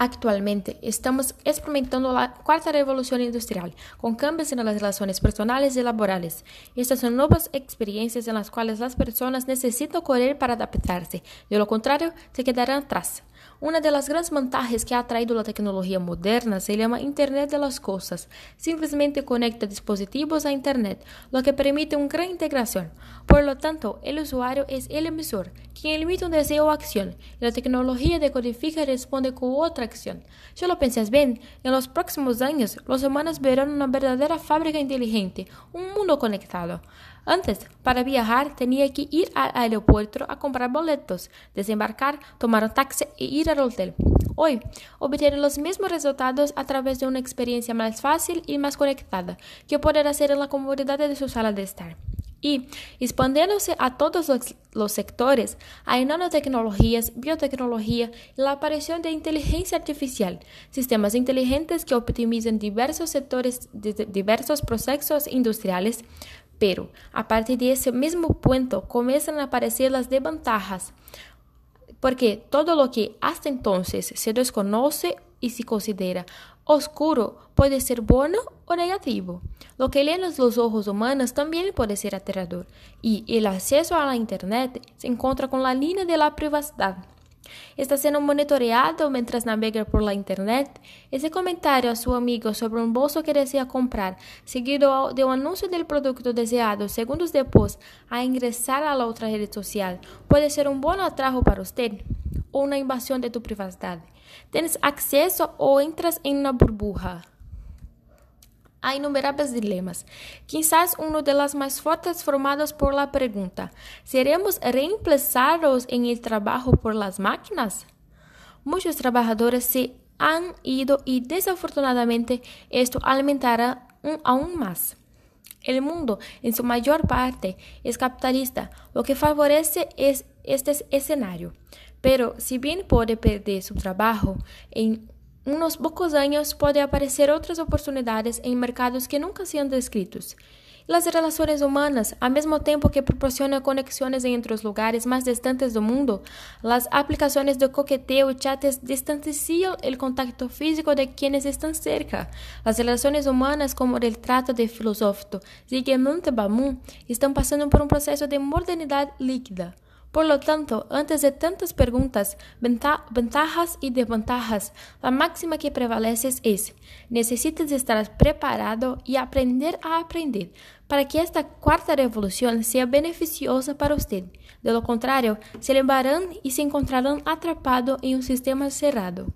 Actualmente estamos experimentando la cuarta revolución industrial, con cambios en las relaciones personales y laborales. Estas son nuevas experiencias en las cuales las personas necesitan correr para adaptarse, de lo contrario, se quedarán atrás. Uma das grandes vantagens que ha traído a tecnologia moderna se chama Internet de las Cosas. Simplesmente conecta dispositivos à Internet, lo que permite uma gran integração. Por lo tanto, o usuário é o emisor, quem limita um desejo ou acción, y la tecnología decodifica e responde com outra acción. Si lo pensas bem, en los próximos anos, os humanos verão uma verdadeira fábrica inteligente, um mundo conectado. Antes, para viajar, tinha que ir ao aeroporto a comprar boletos, desembarcar, tomar um taxi e ir Hoy, obtener los mismos resultados a través de una experiencia más fácil y más conectada, que poder hacer en la comodidad de su sala de estar. Y, expandiéndose a todos los, los, sectores, hay nanotecnologías, biotecnología y la aparición de inteligencia artificial, sistemas inteligentes que optimizan diversos sectores de diversos procesos industriales, pero a partir de ese mismo punto comienzan a aparecer las desventajas, porque todo lo que hasta entonces se desconoce y se considera oscuro puede ser bueno o negativo. Lo que leen los ojos humanos también puede ser aterrador, y el acceso a la Internet se encuentra con la línea de la privacidad. Está sendo monitoreado mientras navega por la internet. Esse comentário a seu amigo sobre um bolso que deseja comprar, seguido de um anúncio do produto desejado segundos depois a ingressar a outra rede social, pode ser um bom atraso para você ou uma invasão de tu privacidade. Tens acesso ou entras em uma burbuja. Há inúmeros dilemas. Quizás uno de los más fuertes formados por la pregunta: ¿seremos reemplazados en el trabajo por las máquinas? Muchos trabajadores se han ido y desafortunadamente esto alimentará aún más. El mundo, en su mayor parte, es capitalista, lo que favorece es este escenario. Pero si bien puede perder su trabajo en unos pocos años puede aparecer otras oportunidades en mercados que nunca se han descritos. Las relaciones humanas, al mismo tiempo que proporcionan conexiones entre los lugares más distantes del mundo, las aplicaciones de coqueteo y chates distancian el contacto físico de quienes están cerca. Las relaciones humanas, como el trato de filósofo Zygmunt Bauman, están pasando por un proceso de modernidad líquida. Por lo tanto, antes de tantas preguntas, ventajas y desventajas, la máxima que prevalece es, necesitas estar preparado y aprender a aprender para que esta cuarta revolución sea beneficiosa para usted. De lo contrario, se elevarán y se encontrarán atrapados en un sistema cerrado.